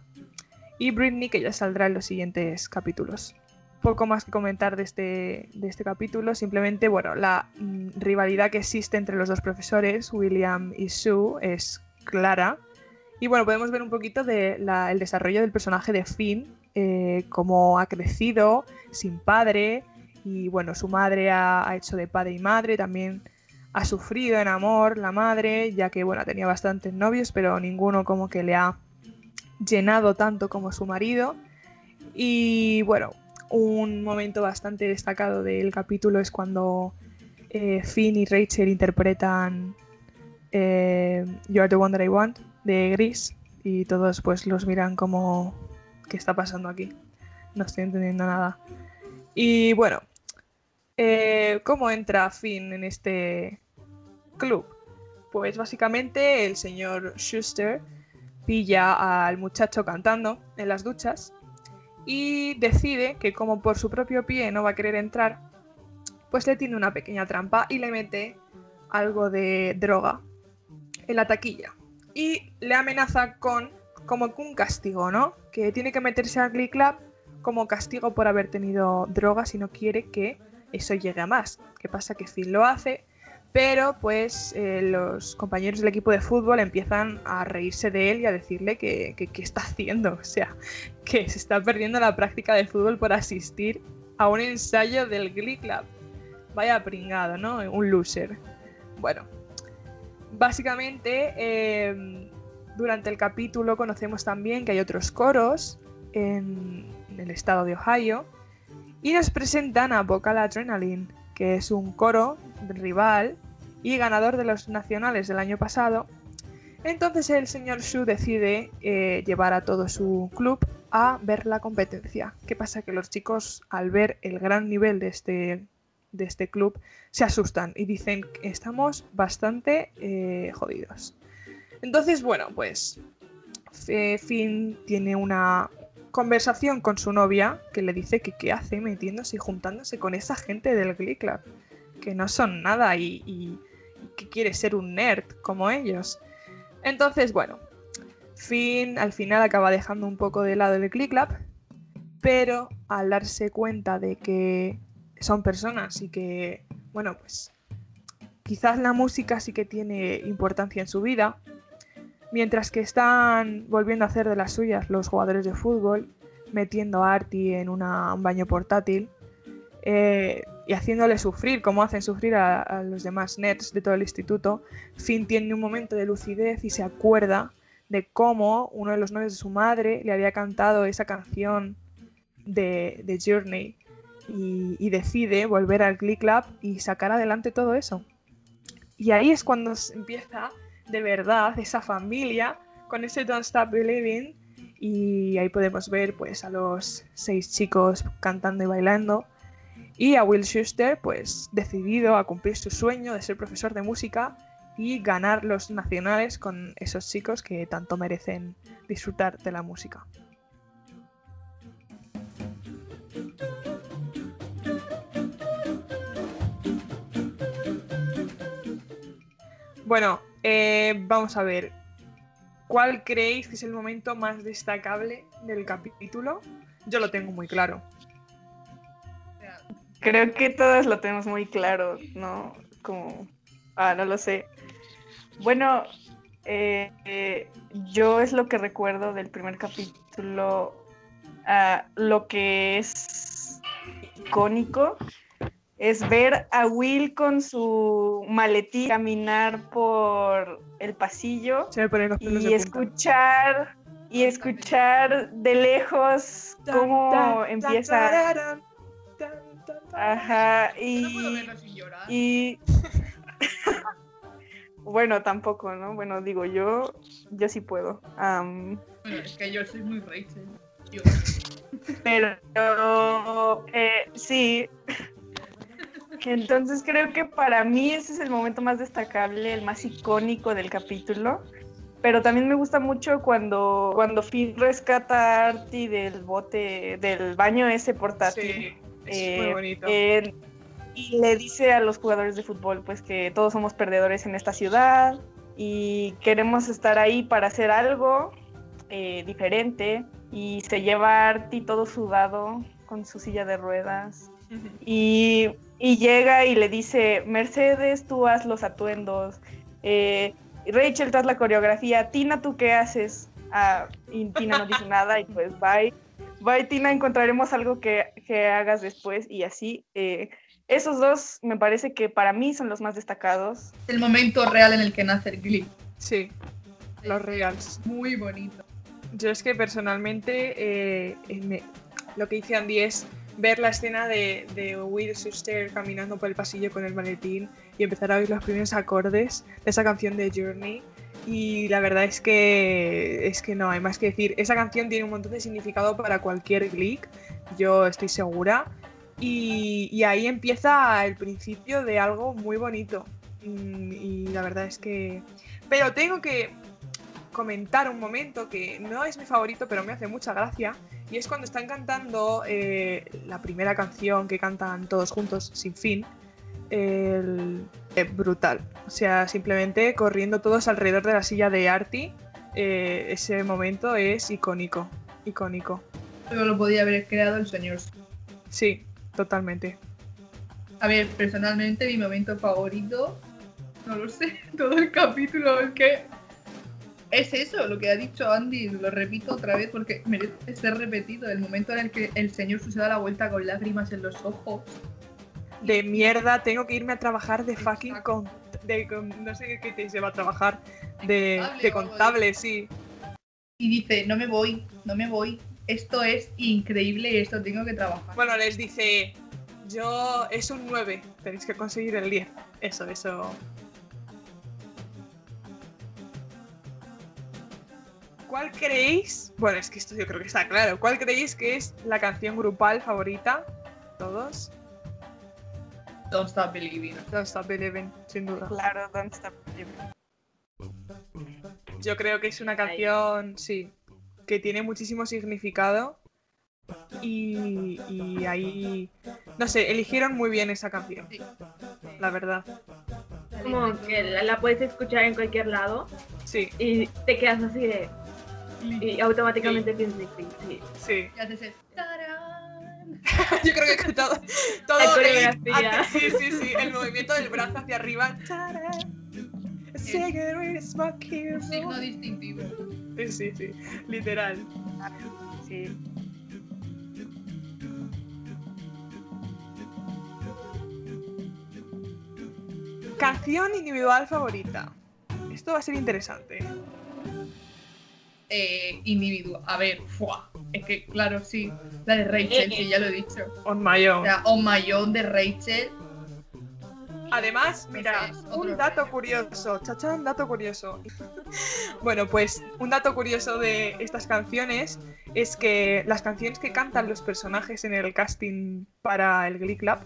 y Britney, que ya saldrá en los siguientes capítulos. Poco más que comentar de este, de este capítulo, simplemente, bueno, la mm, rivalidad que existe entre los dos profesores, William y Sue, es clara. Y bueno, podemos ver un poquito del el desarrollo del personaje de Finn, eh, cómo ha crecido sin padre, y bueno, su madre ha, ha hecho de padre y madre, también ha sufrido en amor la madre, ya que bueno, tenía bastantes novios, pero ninguno como que le ha llenado tanto como su marido. Y bueno, un momento bastante destacado del capítulo es cuando eh, Finn y Rachel interpretan eh, Are the One That I Want de Gris y todos pues los miran como ¿qué está pasando aquí? No estoy entendiendo nada. Y bueno, eh, ¿cómo entra Finn en este club? Pues básicamente el señor Schuster pilla al muchacho cantando en las duchas y decide que como por su propio pie no va a querer entrar, pues le tiene una pequeña trampa y le mete algo de droga en la taquilla. Y le amenaza con como un castigo, ¿no? Que tiene que meterse al Glee Club como castigo por haber tenido droga si no quiere que eso llegue a más. ¿Qué pasa? Que Finn lo hace pero pues eh, los compañeros del equipo de fútbol empiezan a reírse de él y a decirle que, qué está haciendo, o sea, que se está perdiendo la práctica de fútbol por asistir a un ensayo del Glee Club. Vaya pringado, ¿no? Un loser. Bueno, básicamente em, durante el capítulo conocemos también que hay otros coros en, en el estado de Ohio y nos presentan a Vocal Adrenaline, que es un coro rival y ganador de los nacionales del año pasado. Entonces el señor Shu decide eh, llevar a todo su club a ver la competencia. ¿Qué pasa? Que los chicos al ver el gran nivel de este, de este club se asustan y dicen que estamos bastante eh, jodidos. Entonces, bueno, pues Finn tiene una conversación con su novia que le dice que qué hace metiéndose y juntándose con esa gente del Glee que no son nada y, y- y que quiere ser un nerd como ellos. Entonces, bueno, Finn al final acaba dejando un poco de lado el Glee Club, pero al darse cuenta de que son personas y que, bueno, pues quizás la música sí que tiene importancia en su vida, mientras que están volviendo a hacer de las suyas los jugadores de fútbol, metiendo a Artie en un baño portátil eh, y haciéndole sufrir, como hacen sufrir a, los demás nerds de todo el instituto, Finn tiene un momento de lucidez y se acuerda de cómo uno de los novios de su madre le había cantado esa canción de, de Journey y, y decide volver al Glee Club y sacar adelante todo eso. Y ahí es cuando empieza de verdad esa familia con ese Don't Stop Believing y ahí podemos ver pues a los seis chicos cantando y bailando y a Will Schuster pues decidido a cumplir su sueño de ser profesor de música y ganar los nacionales con esos chicos que tanto merecen disfrutar de la música. Bueno, eh, vamos a ver. ¿Cuál creéis que es el momento más destacable del capítulo? Yo lo tengo muy claro. Creo que todos lo tenemos muy claro, ¿no? Como, ah, no lo sé. Bueno, eh, eh, yo es lo que recuerdo del primer capítulo, ah, lo que es icónico es ver a Will con su maletín caminar por el pasillo Se y escuchar y escuchar de lejos cómo Tan, tan, empieza tararán, tan, tan, tan. ajá No puedo y verlo sin llorar. y bueno tampoco no bueno digo yo yo sí puedo Bueno, es que yo soy muy. Yo- pero eh, sí entonces creo que para mí ese es el momento más destacable el más icónico del capítulo. Pero también me gusta mucho cuando cuando Finn rescata a Artie del bote del baño ese portátil Sí, es Eh, muy bonito. eh, y le dice a los jugadores de fútbol pues que todos somos perdedores en esta ciudad y queremos estar ahí para hacer algo eh, diferente. Y se lleva a Artie todo sudado con su silla de ruedas y, y llega y le dice Mercedes tú haz los atuendos. Eh, Rachel tú haz la coreografía. Tina tú qué haces Ah, y Tina no dice nada y pues bye. Bye Tina encontraremos algo que, que hagas después y así. Eh, esos dos me parece que para mí son los más destacados. El momento real en el que nace el Glee. Sí, los reals. Muy bonito. Yo es que personalmente eh, eh, me- lo que hice Andy es ver la escena de, Will Schuster caminando por el pasillo con el maletín y empezar a oír los primeros acordes de esa canción de Journey. Y la verdad es que es que no hay más que decir. Esa canción tiene un montón de significado para cualquier Glick, yo estoy segura. Y, y ahí empieza el principio de algo muy bonito. Mm, Y la verdad es que... Pero tengo que comentar un momento que no es mi favorito, pero me hace mucha gracia. Y es cuando están cantando eh, la primera canción que cantan todos juntos, sin fin. El, eh, brutal. O sea, simplemente corriendo todos alrededor de la silla de Artie. eh, ese momento es icónico. Icónico. Pero lo podía haber creado el señor. Sí, totalmente. A ver, personalmente mi momento favorito, no lo sé, todo el capítulo es que es eso, lo que ha dicho Andy, lo repito otra vez porque merece ser repetido, el momento en el que el señor se da la vuelta con lágrimas en los ojos. De mierda, tengo que irme a trabajar de fucking con, de, con- no sé qué te lleva a trabajar de, Contable de contable, sí. Y dice, no me voy, no me voy, esto es increíble esto tengo que trabajar. Bueno, les dice, yo es un 9, tenéis que conseguir el 10. Eso, eso. ¿Cuál creéis? Bueno, es que esto yo creo que está claro. ¿Cuál creéis que es la canción grupal favorita? Todos. Don't stop believing. Don't Stop Believing, sin duda. claro Don't Stop Believing. Yo creo que es una canción, sí, que tiene muchísimo significado Y, y ahí, no sé, eligieron muy bien esa canción, Sí. la verdad. Como que la, la puedes escuchar en cualquier lado Sí, y te quedas así de... Y automáticamente piensas en sí. sí. Y haces el tarán. Yo creo que todo, todo La el- coreografía. antes- sí, sí, sí, el movimiento del brazo hacia arriba. Tarán. Smoking. Signo distintivo. Sí, sí, sí, literal. Sí. Canción individual favorita. Esto va a ser interesante. Eh, individuo. A ver, ¡fua! Es que, claro, sí. La de Rachel, sí, ya lo he dicho. On my O own. sea, On My Own de Rachel. Además, mira, un dato curioso, chachán, dato curioso. bueno, pues un dato curioso de estas canciones es que las canciones que cantan los personajes en el casting para el Glee Club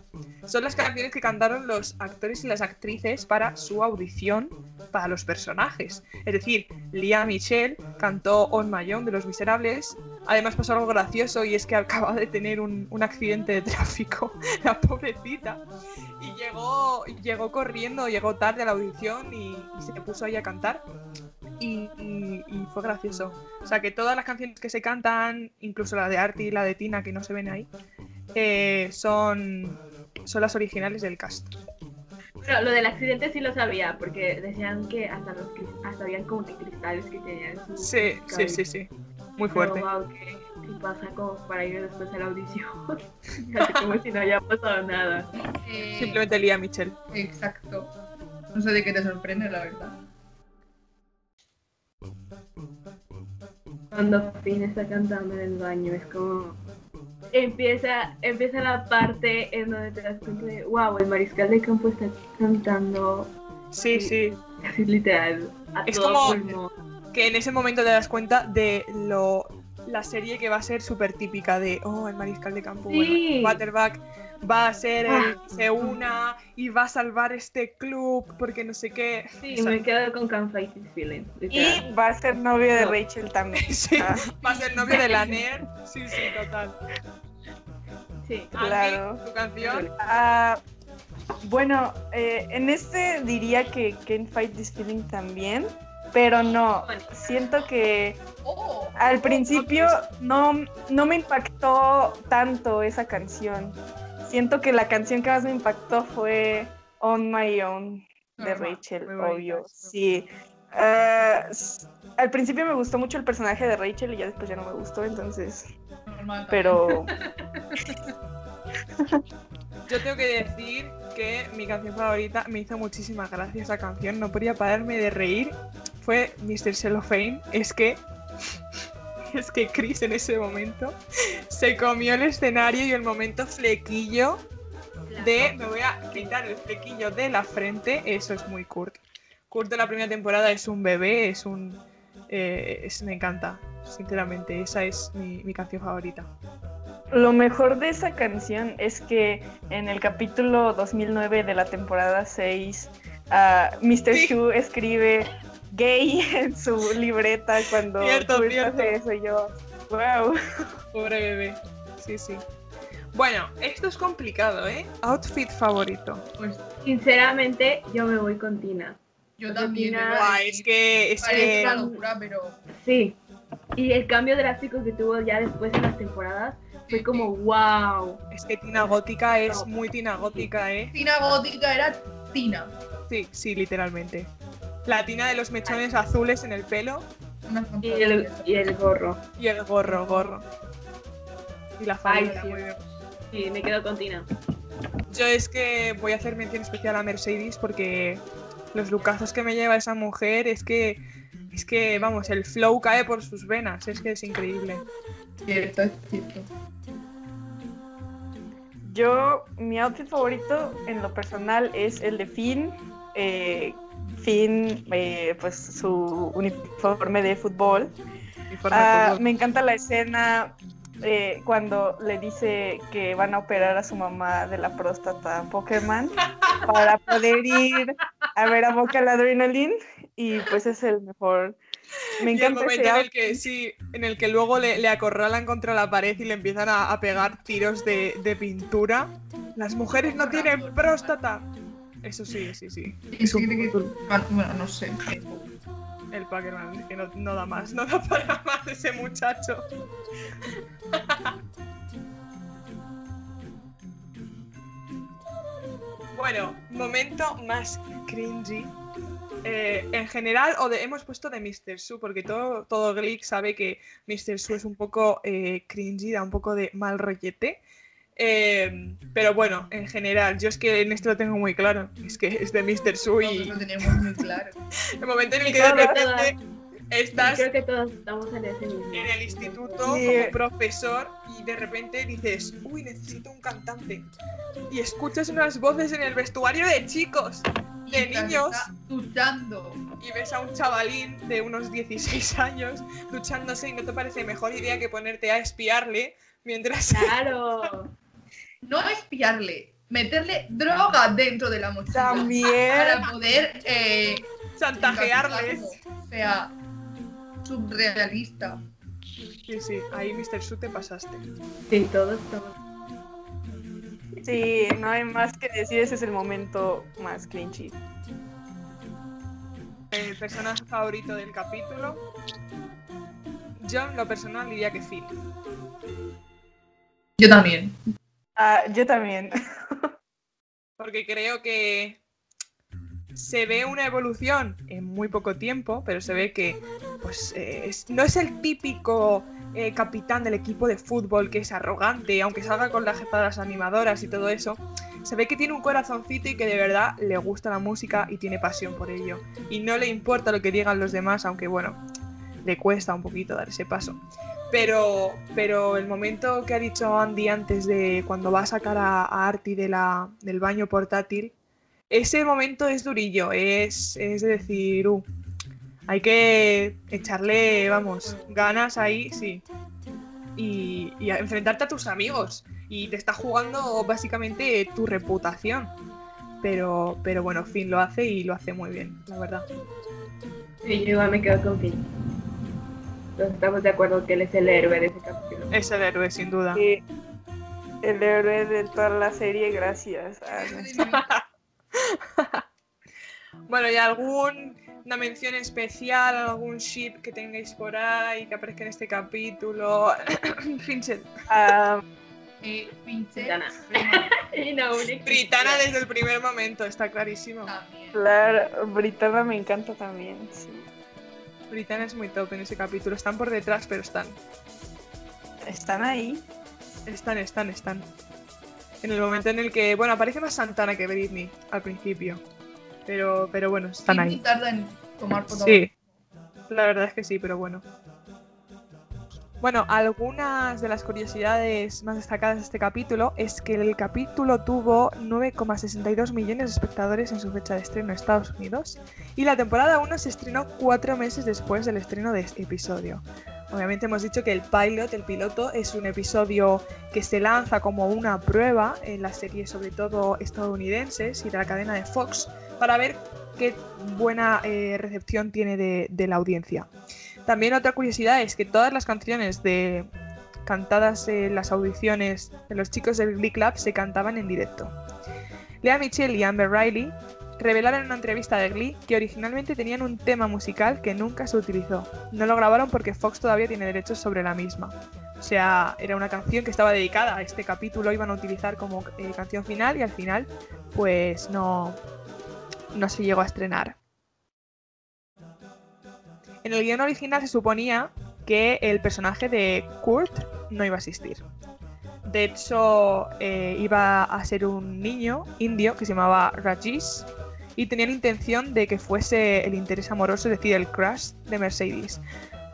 son las canciones que cantaron los actores y las actrices para su audición para los personajes. Es decir, Lia Michelle cantó On My Own de Los Miserables. Además pasó algo gracioso y es que acaba de tener un, un accidente de tráfico, la pobrecita. Llegó, llegó corriendo, llegó tarde a la audición y, y se puso ahí a cantar. Y, y- y fue gracioso. O sea que todas las canciones que se cantan, incluso la de Artie y la de Tina, que no se ven ahí, eh, son, son las originales del cast. Pero lo del accidente sí lo sabía, porque decían que hasta los hasta habían como que cristales que tenían en su Sí, sí, cabello. sí, sí. Muy Pero, fuerte. wow, que sí pasa como para ir después a la audición. Así como si no haya pasado nada. Eh, Simplemente Lia Michelle. Exacto. No sé de qué te sorprende, la verdad. Cuando Finn está cantando en el baño, es como. Empieza, empieza la parte en donde te das cuenta de, wow, el mariscal de campo está cantando Sí, sí. así literal, a Es todo como- pulmón. que en ese momento te das cuenta de lo la serie que va a ser súper típica de oh el mariscal de campo bueno, Sí. el quarterback va a ser el Ah. que se una y va a salvar este club porque no sé qué Sí, Exacto. me quedo con Can't Fight This Feeling. literal. Y va a ser novio de. Rachel también. Sí, Ah, va a ser novio de la nerd sí sí total Sí. Claro. tu canción Ah, bueno, eh, en este diría que Can't Fight This Feeling también, pero no. Siento que al principio no, no me impactó tanto esa canción. Siento que la canción que más me impactó fue On My Own de Rachel, obvio. sí. Ah, al principio me gustó mucho el personaje de Rachel y ya después ya no me gustó, entonces. Pero yo tengo que decir que mi canción favorita me hizo muchísimas gracias esa canción no podía pararme de reír fue Mr. Cellophane es que es que Chris en ese momento se comió el escenario y el momento flequillo de me voy a quitar el flequillo de la frente, eso es muy Kurt. Kurt de la primera temporada es un bebé, es un... eh, es- me encanta, sinceramente, esa es mi, mi canción favorita. Lo mejor de esa canción es que en el capítulo 2009 de la temporada 6, ah, Mr. Sí. Shu escribe gay en su libreta cuando Cierto, cierto. hace eso y yo, wow. Pobre bebé, sí, sí. Bueno, esto es complicado, ¿eh? Outfit favorito. Pues Sinceramente, yo me voy con Tina. yo también. Tina- es que... Es Parece que una locura, pero. Sí. Y el cambio drástico que tuvo ya después en las temporadas fue como wow. es que Tina Gótica es muy Tina Gótica, ¿eh? Tina gótica era Tina. Sí, sí, literalmente. La Tina de los mechones azules en el pelo Y el, y el gorro. y el gorro, gorro. Y la Ay, falda, sí. muy bien. Sí, me quedo con Tina. Yo es que voy a hacer mención especial a Mercedes porque los lucazos que me lleva esa mujer es que es que vamos, el flow cae por sus venas, es que es increíble. Cierto, es cierto. Yo, mi outfit favorito en lo personal es el de Finn. Eh, Finn, eh, pues su uniforme de fútbol. Informe de Ah, fútbol. me encanta la escena eh, cuando le dice que van a operar a su mamá de la próstata Pokémon para poder ir a ver a Boca la Adrenaline y pues es el mejor Me Y el encanta momento ese en el que sí, en el que luego le, le acorralan contra la pared y le empiezan a, a pegar tiros de, de pintura. Las mujeres no tienen próstata. Eso sí, sí, sí. Y que- bueno, no sé. El Packerman, que no, no da más, no da para más ese muchacho. bueno, momento más cringy. Eh, en general, o de, hemos puesto de Mr. Su, porque todo, todo Glick sabe que Mr. Su es un poco eh, cringy, da un poco de mal rollete. Eh, pero bueno, en general, yo es que en esto lo tengo muy claro. Es que es de Mr. Su Todos y lo tenemos muy claro. el momento en el Y que de todas, repente estás Creo que todos estamos en ese mismo. en el instituto Sí. como profesor y de repente dices, uy, necesito un cantante. Y escuchas unas voces en el vestuario de chicos, de Mientras niños, duchando. y ves a un chavalín de unos 16 años duchándose y no te parece mejor idea que ponerte a espiarle mientras... Claro. No espiarle, meterle droga dentro de la mochila. También. Para poder eh, chantajearles. O sea, surrealista. Sí, sí, ahí Mr. Su te pasaste. Sí, todos, todos. Sí, no hay más que decir, ese es el momento más cringy. El personaje favorito del capítulo. Yo, en lo personal, diría que Phil. Yo también. Ah, yo también. porque creo que se ve una evolución en muy poco tiempo, pero se ve que pues, eh, no es el típico eh, capitán del equipo de fútbol que es arrogante, aunque salga con la jefa las animadoras y todo eso. Se ve que tiene un corazoncito y que de verdad le gusta la música y tiene pasión por ello. Y no le importa lo que digan los demás, aunque bueno, le cuesta un poquito dar ese paso. Pero, pero el momento que ha dicho Andy antes de cuando va a sacar a, a del baño portátil, ese momento es durillo, es, es de decir, uh, hay que echarle, vamos, ganas ahí, sí. Y, y enfrentarte a tus amigos. Y te está jugando básicamente tu reputación. Pero, pero bueno, Finn lo hace y lo hace muy bien, la verdad. Sí, yo igual me quedo con Finn. Entonces estamos de acuerdo que él es el héroe de ese capítulo. Es el héroe, sin duda. Sí, el héroe de toda la serie, gracias a nuestro- Bueno, ¿y alguna mención especial, algún ship que tengáis por ahí que aparezca en este capítulo? Finchel. Ah, Eh, Vincent Britana. Britana desde el primer momento, está clarísimo. también. claro, Britana me encanta también. sí. Britana es muy top en ese capítulo. Están por detrás, pero están. Están ahí. Están, están, están. En el momento en el que, bueno, aparece más Santana que Britney al principio. Pero, pero bueno, están Britney ahí. tarda en tomar fotos. Sí, la verdad es que sí, pero bueno. Bueno, algunas de las curiosidades más destacadas de este capítulo es que el capítulo tuvo 9,62 millones de espectadores en su fecha de estreno en Estados Unidos y la temporada 1 se estrenó cuatro meses después del estreno de este episodio. Obviamente hemos dicho que el pilot, el piloto, es un episodio que se lanza como una prueba en las series, sobre todo estadounidenses y de la cadena de Fox, para ver qué buena eh, recepción tiene de, de la audiencia. También otra curiosidad es que todas las canciones de cantadas en las audiciones de los chicos del Glee Club se cantaban en directo. Lea Michelle y Amber Riley revelaron en una entrevista de Glee que originalmente tenían un tema musical que nunca se utilizó. No lo grabaron porque Fox todavía tiene derechos sobre la misma. O sea, era una canción que estaba dedicada a este capítulo, iban a utilizar como eh, canción final y al final pues no, no se llegó a estrenar. En el guion original se suponía que el personaje de Kurt no iba a existir. De hecho, eh, iba a ser un niño indio que se llamaba Rajesh y tenían intención de que fuese el interés amoroso, es decir, el crush de Mercedes.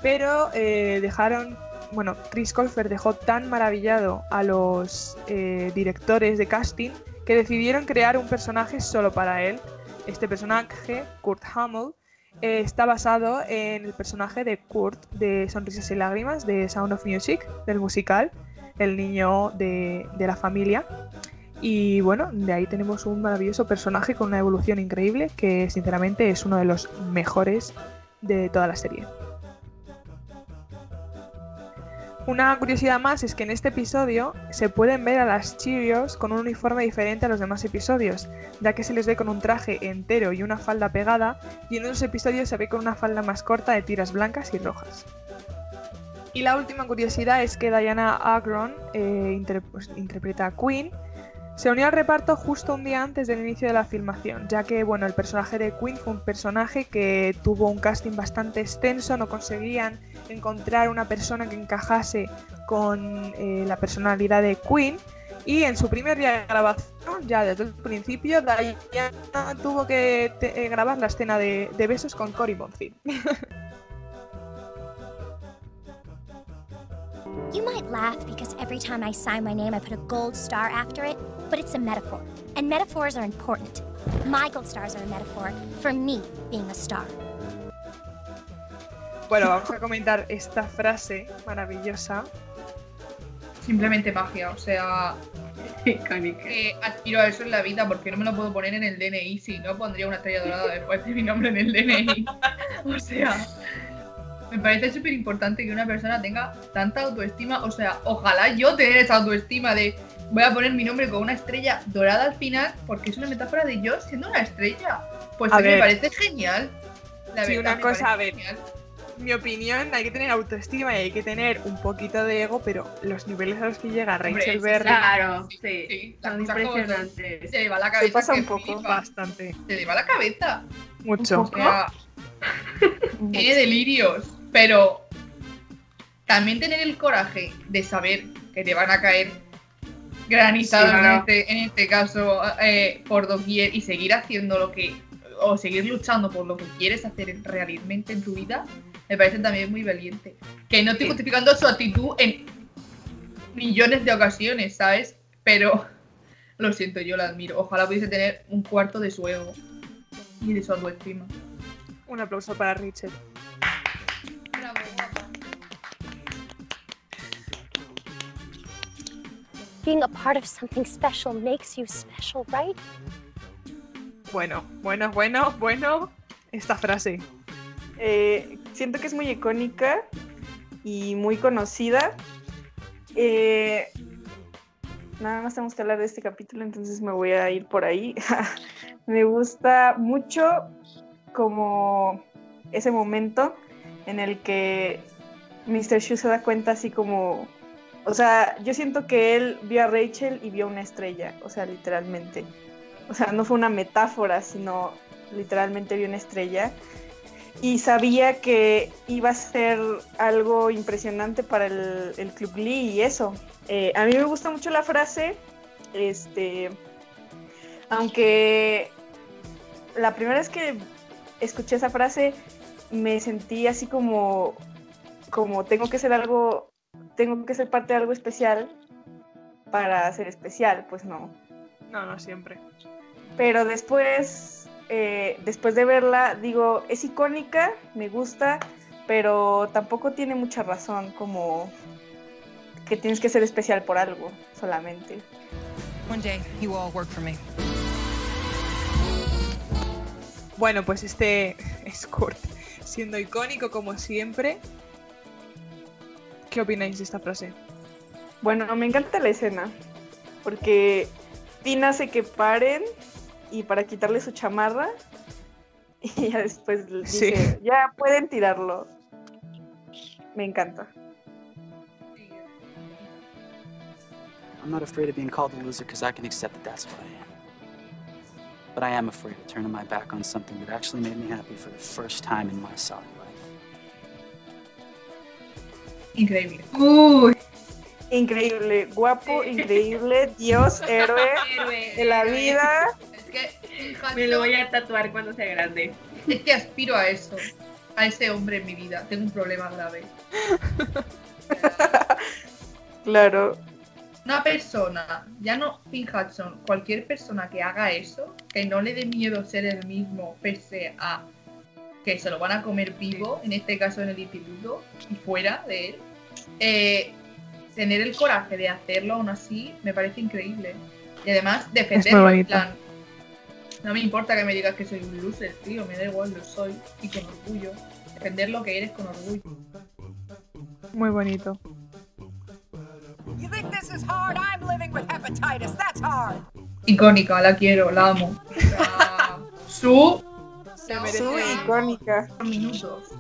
Pero eh, dejaron, bueno, Chris Colfer dejó tan maravillado a los eh, directores de casting que decidieron crear un personaje solo para él. Este personaje, Kurt Hamill, eh, está basado en el personaje de Kurt de Sonrisas y Lágrimas de Sound of Music, del musical, el niño de, de la familia. Y bueno, de ahí tenemos un maravilloso personaje con una evolución increíble que sinceramente es uno de los mejores de toda la serie. Una curiosidad más es que en este episodio se pueden ver a las Cheerios con un uniforme diferente a los demás episodios, ya que se les ve con un traje entero y una falda pegada, y en otros episodios se ve con una falda más corta de tiras blancas y rojas. Y la última curiosidad es que Diana Agron eh, pues, interpreta a Queen. Se unió al reparto justo un día antes del inicio de la filmación, ya que bueno, el personaje de Queen fue un personaje que tuvo un casting bastante extenso, no conseguían encontrar una persona que encajase con eh, la personalidad de Queen. Y en su primer día de grabación, ya desde el principio, Diana tuvo que eh, grabar la escena de, besos con Cory it, but it's a metaphor. And metaphors are important. My gold stars are a metaphor for me being a star. Bueno, vamos a comentar esta frase maravillosa. Simplemente magia, o sea, que aspiro a eso en la vida porque no me lo puedo poner en el DNI, si no pondría una estrella dorada después de mi nombre en el DNI. o sea, me parece súper importante que una persona tenga tanta autoestima, o sea, ojalá yo tener esa autoestima de voy a poner mi nombre con una estrella dorada al final porque es una metáfora de yo siendo una estrella. Pues A a mí me parece genial. La Sí, verdad, una cosa, parece a ver. genial. Mi opinión, hay que tener autoestima y hay que tener un poquito de ego, pero los niveles a los que llega Rachel Berry Claro, Sí, sí. sí, Son impresionantes. Se le va la cabeza. pasa que un poco, flipa. bastante, Se le va la cabeza. mucho. O sea, tiene delirios, pero también tener el coraje de saber que te van a caer granizados Sí, en, claro. este, en este caso eh, por doquier y seguir haciendo lo que o seguir luchando por lo que quieres hacer realmente en tu vida me parece también muy valiente que no estoy Sí. justificando su actitud en millones de ocasiones sabes pero lo siento yo la admiro ojalá pudiese tener un cuarto de su ego y de su autoestima Un aplauso para Rachel. Being a part of something special makes you special, right? Bueno, bueno, bueno, bueno. Esta frase. Eh, siento que es muy icónica y muy conocida. Eh, nada más tenemos que hablar de este capítulo, entonces me voy a ir por ahí. me gusta mucho como ese momento en el que Mr. Shu se da cuenta así como... O sea, yo siento que él vio a Rachel y vio una estrella, o sea, literalmente. O sea, no fue una metáfora, sino literalmente vio una estrella y sabía que iba a ser algo impresionante para el, Club Lee y eso. Eh, a mí me gusta mucho la frase, este, aunque la primera vez que escuché esa frase me sentí así como, como tengo que ser algo, tengo que ser parte de algo especial para ser especial, pues no. No, no siempre. Pero después, eh, después de verla, digo, es icónica, me gusta, pero tampoco tiene mucha razón como que tienes que ser especial por algo solamente. One day, you all work for me. Bueno, pues este es Kurt, siendo icónico como siempre. ¿Qué opináis de esta frase? Bueno, me encanta la escena, porque Tina hace que paren y para quitarle su chamarra, y ya después le Sí. dice, ya pueden tirarlo. Me encanta. I'm not afraid of being called a loser because I can accept that that's what I am. But I am afraid of turning my back on something that actually made me happy for the first time in my sorry Increíble. Uy, Increíble, guapo, increíble, Dios, héroe héroe. de la vida. Es que, Me lo voy a tatuar cuando sea grande. es que aspiro a eso. A ese hombre en mi vida. Tengo un problema grave. Claro, Una persona, ya no Finn Hudson, cualquier persona que haga eso, que no le dé miedo ser el mismo, pese a que se lo van a comer vivo, en este caso en el instituto y fuera de él, eh, tener el coraje de hacerlo aún así me parece increíble. Y además defenderlo, en plan, No me importa que me digas que soy un loser, tío. Me da igual, lo soy. Y con orgullo. Defender lo que eres con orgullo. Muy bonito. You think this is hard? I'm living with hepatitis. That's hard. Icónica, la quiero, la amo. Su. Se No, merece Su icónica. minutos.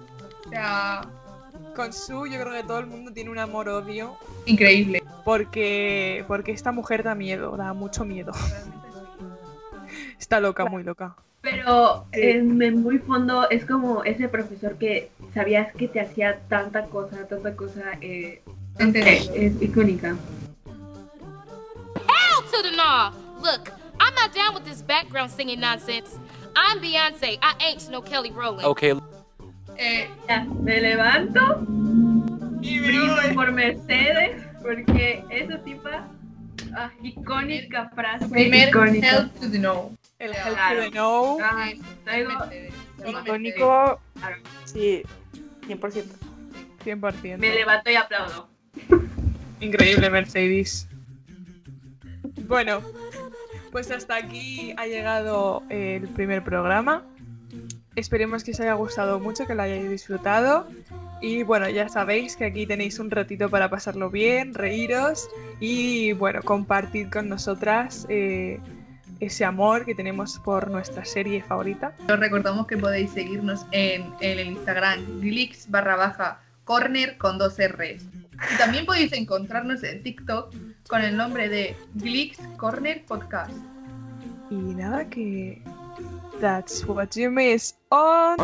O sea, Con Su, yo creo que todo el mundo tiene un amor-odio. increíble. Porque, porque esta mujer da miedo, da mucho miedo. Está loca, muy loca. Pero en, en muy fondo es como ese profesor que sabías que te hacía tanta cosa, tanta cosa. Eh, Entendido. es icónica. Hell to the nah! Look, I'm not down with this background singing nonsense. I'm Beyonce. I ain't no Kelly Rowland. Okay, Eh, Ya, me levanto y brindo por Mercedes porque esa tipa, ah, icónica frase, primer icónica. Hell to the no. El Claro. Help to the No. Ah, traigo Mercedes. Icónico. Claro. Sí, 100%. 100%. me levanto y aplaudo. Increíble, Mercedes. Bueno, pues hasta aquí ha llegado el primer programa. Esperemos que os haya gustado mucho, que lo hayáis disfrutado. Y bueno, ya sabéis que aquí tenéis un ratito para pasarlo bien, reíros y bueno, compartir con nosotras eh, ese amor que tenemos por nuestra serie favorita. Os recordamos que podéis seguirnos en, en el Instagram glix barra baja corner con dos R's. Y también podéis encontrarnos en TikTok con el nombre de Glix Corner Podcast. Y nada, que... That's what you miss on...